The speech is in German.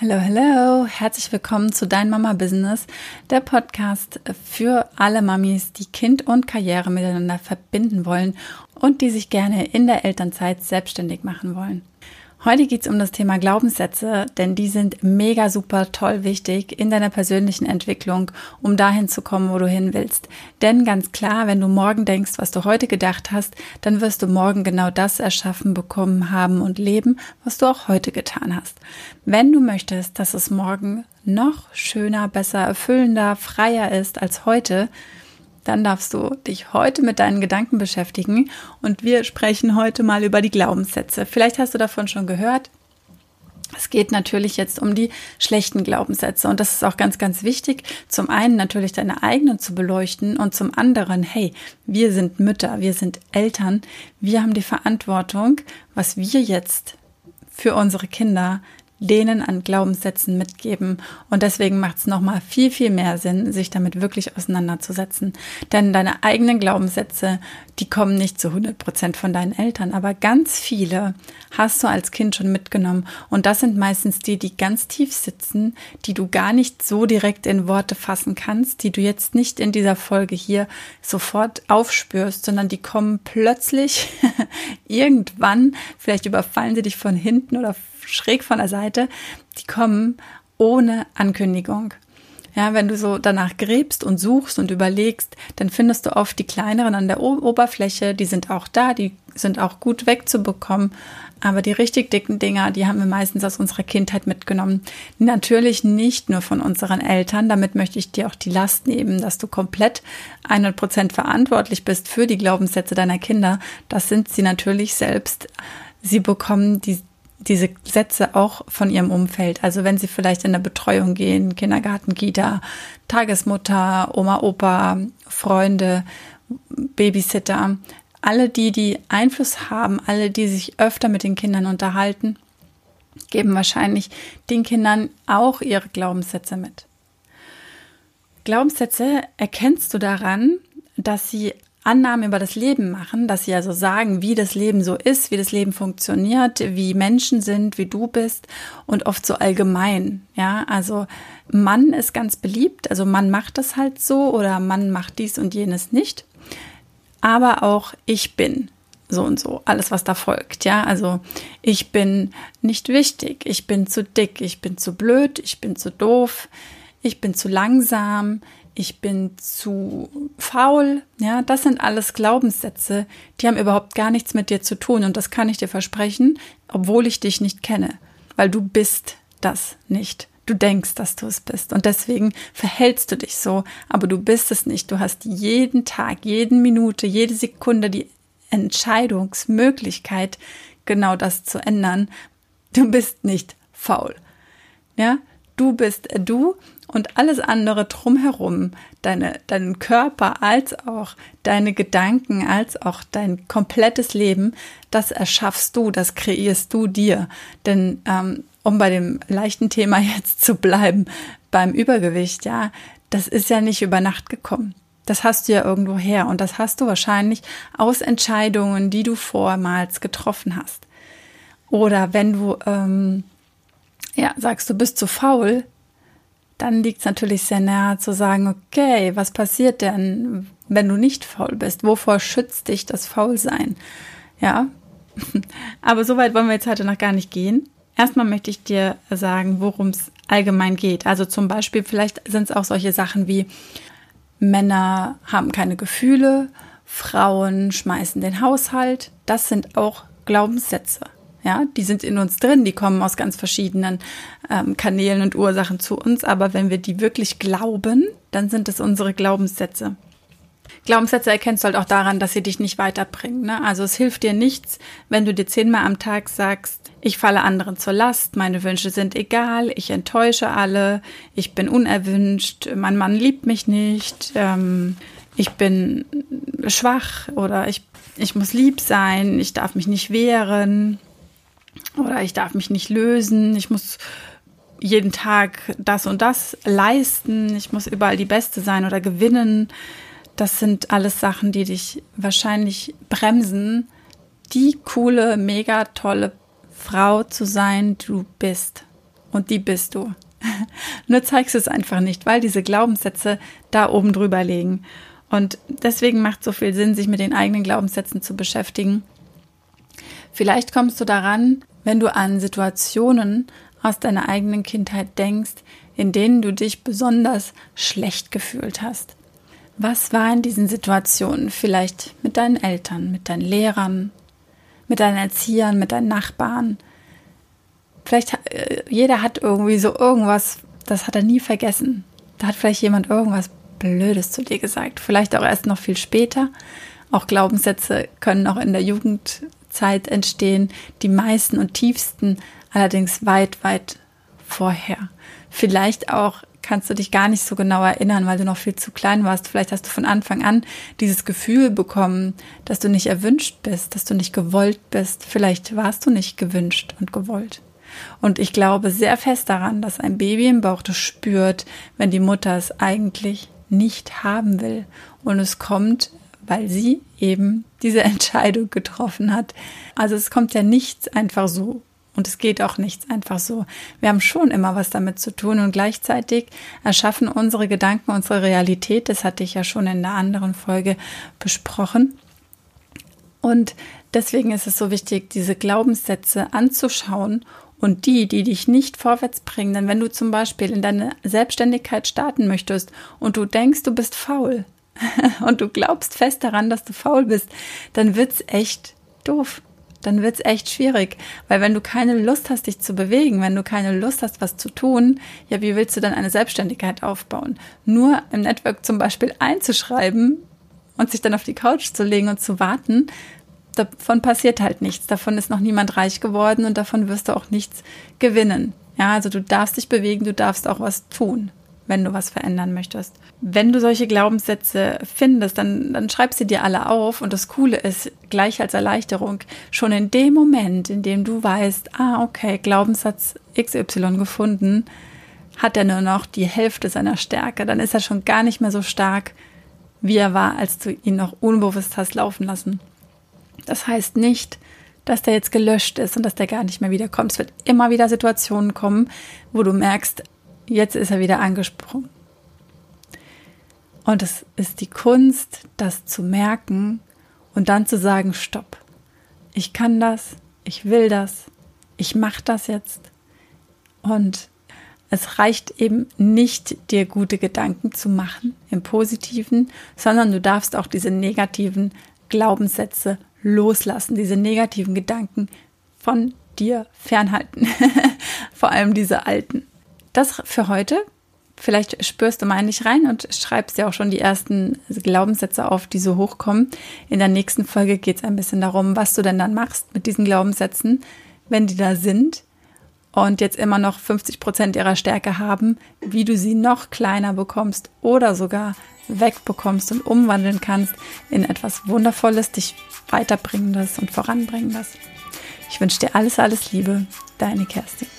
Hallo, hallo, herzlich willkommen zu Dein Mama Business, der Podcast für alle Mamis, die Kind und Karriere miteinander verbinden wollen und die sich gerne in der Elternzeit selbstständig machen wollen. Heute geht es um das Thema Glaubenssätze, denn die sind mega super toll wichtig in deiner persönlichen Entwicklung, um dahin zu kommen, wo du hin willst. Denn ganz klar, wenn du morgen denkst, was du heute gedacht hast, dann wirst du morgen genau das erschaffen, bekommen, haben und leben, was du auch heute getan hast. Wenn du möchtest, dass es morgen noch schöner, besser, erfüllender, freier ist als heute, dann darfst du dich heute mit deinen Gedanken beschäftigen und wir sprechen heute mal über die Glaubenssätze. Vielleicht hast du davon schon gehört. Es geht natürlich jetzt um die schlechten Glaubenssätze und das ist auch ganz, ganz wichtig. Zum einen natürlich deine eigenen zu beleuchten und zum anderen, hey, wir sind Mütter, wir sind Eltern, wir haben die Verantwortung, was wir jetzt für unsere Kinder denen an Glaubenssätzen mitgeben. Und deswegen macht es nochmal viel, viel mehr Sinn, sich damit wirklich auseinanderzusetzen. Denn deine eigenen Glaubenssätze, die kommen nicht zu 100 Prozent von deinen Eltern, aber ganz viele hast du als Kind schon mitgenommen. Und das sind meistens die, die ganz tief sitzen, die du gar nicht so direkt in Worte fassen kannst, die du jetzt nicht in dieser Folge hier sofort aufspürst, sondern die kommen plötzlich irgendwann, vielleicht überfallen sie dich von hinten oder schräg von der Seite, die kommen ohne Ankündigung. Ja, wenn du so danach gräbst und suchst und überlegst, dann findest du oft die kleineren an der Oberfläche, die sind auch da, die sind auch gut wegzubekommen. Aber die richtig dicken Dinger, die haben wir meistens aus unserer Kindheit mitgenommen. Natürlich nicht nur von unseren Eltern. Damit möchte ich dir auch die Last nehmen, dass du komplett 100 Prozent verantwortlich bist für die Glaubenssätze deiner Kinder. Das sind sie natürlich selbst. Sie bekommen die, diese Sätze auch von ihrem Umfeld. Also wenn sie vielleicht in der Betreuung gehen, Kindergarten, Kita, Tagesmutter, Oma, Opa, Freunde, Babysitter, alle die, die Einfluss haben, alle, die sich öfter mit den Kindern unterhalten, geben wahrscheinlich den Kindern auch ihre Glaubenssätze mit. Glaubenssätze erkennst du daran, dass sie Annahmen über das Leben machen, dass sie also sagen, wie das Leben so ist, wie das Leben funktioniert, wie Menschen sind, wie du bist und oft so allgemein. Ja, also Mann ist ganz beliebt, also Mann macht das halt so oder Mann macht dies und jenes nicht. Aber auch ich bin so und so, alles was da folgt, ja, also ich bin nicht wichtig, ich bin zu dick, ich bin zu blöd, ich bin zu doof, ich bin zu langsam, ich bin zu faul. Ja, das sind alles Glaubenssätze, die haben überhaupt gar nichts mit dir zu tun. Und das kann ich dir versprechen, obwohl ich dich nicht kenne. Weil du bist das nicht. Du denkst, dass du es bist. Und deswegen verhältst du dich so. Aber du bist es nicht. Du hast jeden Tag, jeden Minute, jede Sekunde die Entscheidungsmöglichkeit, genau das zu ändern. Du bist nicht faul. Ja, du bist du und alles andere drumherum, deine, deinen Körper als auch deine Gedanken, als auch dein komplettes Leben, das erschaffst du, das kreierst du dir. Denn ähm, um bei dem leichten Thema jetzt zu bleiben, beim Übergewicht, ja, das ist ja nicht über Nacht gekommen. Das hast du ja irgendwo her und das hast du wahrscheinlich aus Entscheidungen, die du vormals getroffen hast. Oder wenn du ähm, ja sagst, du bist zu faul, dann liegt es natürlich sehr nahe zu sagen, okay, was passiert denn, wenn du nicht faul bist? Wovor schützt dich das Faulsein? Ja, aber so weit wollen wir jetzt heute noch gar nicht gehen. Erstmal möchte ich dir sagen, worum es allgemein geht. Also zum Beispiel, vielleicht sind es auch solche Sachen wie Männer haben keine Gefühle, Frauen schmeißen den Haushalt. Das sind auch Glaubenssätze. Ja, die sind in uns drin, die kommen aus ganz verschiedenen ähm, Kanälen und Ursachen zu uns. Aber wenn wir die wirklich glauben, dann sind es unsere Glaubenssätze. Glaubenssätze erkennst du halt auch daran, dass sie dich nicht weiterbringen. Ne? Also es hilft dir nichts, wenn du dir zehnmal am Tag sagst, ich falle anderen zur Last, meine Wünsche sind egal, ich enttäusche alle, ich bin unerwünscht, mein Mann liebt mich nicht, ähm, ich bin schwach oder ich, ich muss lieb sein, ich darf mich nicht wehren oder ich darf mich nicht lösen, ich muss jeden Tag das und das leisten, ich muss überall die Beste sein oder gewinnen. Das sind alles Sachen, die dich wahrscheinlich bremsen, die coole, mega tolle Frau zu sein, du bist. und die bist du. Nur zeigst du es einfach nicht, weil diese Glaubenssätze da oben drüber liegen. Und deswegen macht so viel Sinn, sich mit den eigenen Glaubenssätzen zu beschäftigen. Vielleicht kommst du daran, wenn du an Situationen aus deiner eigenen Kindheit denkst, in denen du dich besonders schlecht gefühlt hast. Was war in diesen Situationen? Vielleicht mit deinen Eltern, mit deinen Lehrern, mit deinen Erziehern, mit deinen Nachbarn. Vielleicht äh, jeder hat irgendwie so irgendwas, das hat er nie vergessen. Da hat vielleicht jemand irgendwas Blödes zu dir gesagt. Vielleicht auch erst noch viel später. Auch Glaubenssätze können auch in der Jugendzeit entstehen. Die meisten und tiefsten allerdings weit, weit vorher. Vielleicht auch kannst du dich gar nicht so genau erinnern, weil du noch viel zu klein warst. Vielleicht hast du von Anfang an dieses Gefühl bekommen, dass du nicht erwünscht bist, dass du nicht gewollt bist. Vielleicht warst du nicht gewünscht und gewollt. Und ich glaube sehr fest daran, dass ein Baby im Bauch das spürt, wenn die Mutter es eigentlich nicht haben will. Und es kommt, weil sie eben diese Entscheidung getroffen hat. Also es kommt ja nichts einfach so. Und es geht auch nichts einfach so. Wir haben schon immer was damit zu tun und gleichzeitig erschaffen unsere Gedanken unsere Realität. Das hatte ich ja schon in der anderen Folge besprochen. Und deswegen ist es so wichtig, diese Glaubenssätze anzuschauen und die, die dich nicht vorwärts bringen. Denn wenn du zum Beispiel in deine Selbstständigkeit starten möchtest und du denkst, du bist faul und du glaubst fest daran, dass du faul bist, dann wird's echt doof. Dann wird's echt schwierig, weil wenn du keine Lust hast, dich zu bewegen, wenn du keine Lust hast, was zu tun, ja, wie willst du dann eine Selbstständigkeit aufbauen? Nur im Network zum Beispiel einzuschreiben und sich dann auf die Couch zu legen und zu warten, davon passiert halt nichts. Davon ist noch niemand reich geworden und davon wirst du auch nichts gewinnen. Ja, also du darfst dich bewegen, du darfst auch was tun, wenn du was verändern möchtest. Wenn du solche Glaubenssätze findest, dann, dann schreib sie dir alle auf und das Coole ist, gleich als Erleichterung, schon in dem Moment, in dem du weißt, ah, okay, Glaubenssatz XY gefunden, hat er nur noch die Hälfte seiner Stärke. Dann ist er schon gar nicht mehr so stark, wie er war, als du ihn noch unbewusst hast laufen lassen. Das heißt nicht, dass der jetzt gelöscht ist und dass der gar nicht mehr wiederkommt. Es wird immer wieder Situationen kommen, wo du merkst, jetzt ist er wieder angesprungen. Und es ist die Kunst, das zu merken und dann zu sagen, stopp. Ich kann das, ich will das, ich mache das jetzt. Und es reicht eben nicht, dir gute Gedanken zu machen im positiven, sondern du darfst auch diese negativen Glaubenssätze loslassen, diese negativen Gedanken von dir fernhalten. Vor allem diese alten. Das für heute. Vielleicht spürst du mal nicht rein und schreibst dir auch schon die ersten Glaubenssätze auf, die so hochkommen. In der nächsten Folge geht es ein bisschen darum, was du denn dann machst mit diesen Glaubenssätzen, wenn die da sind und jetzt immer noch 50 Prozent ihrer Stärke haben, wie du sie noch kleiner bekommst oder sogar wegbekommst und umwandeln kannst in etwas Wundervolles, dich weiterbringendes und voranbringendes. Ich wünsche dir alles, alles Liebe, deine Kerstin.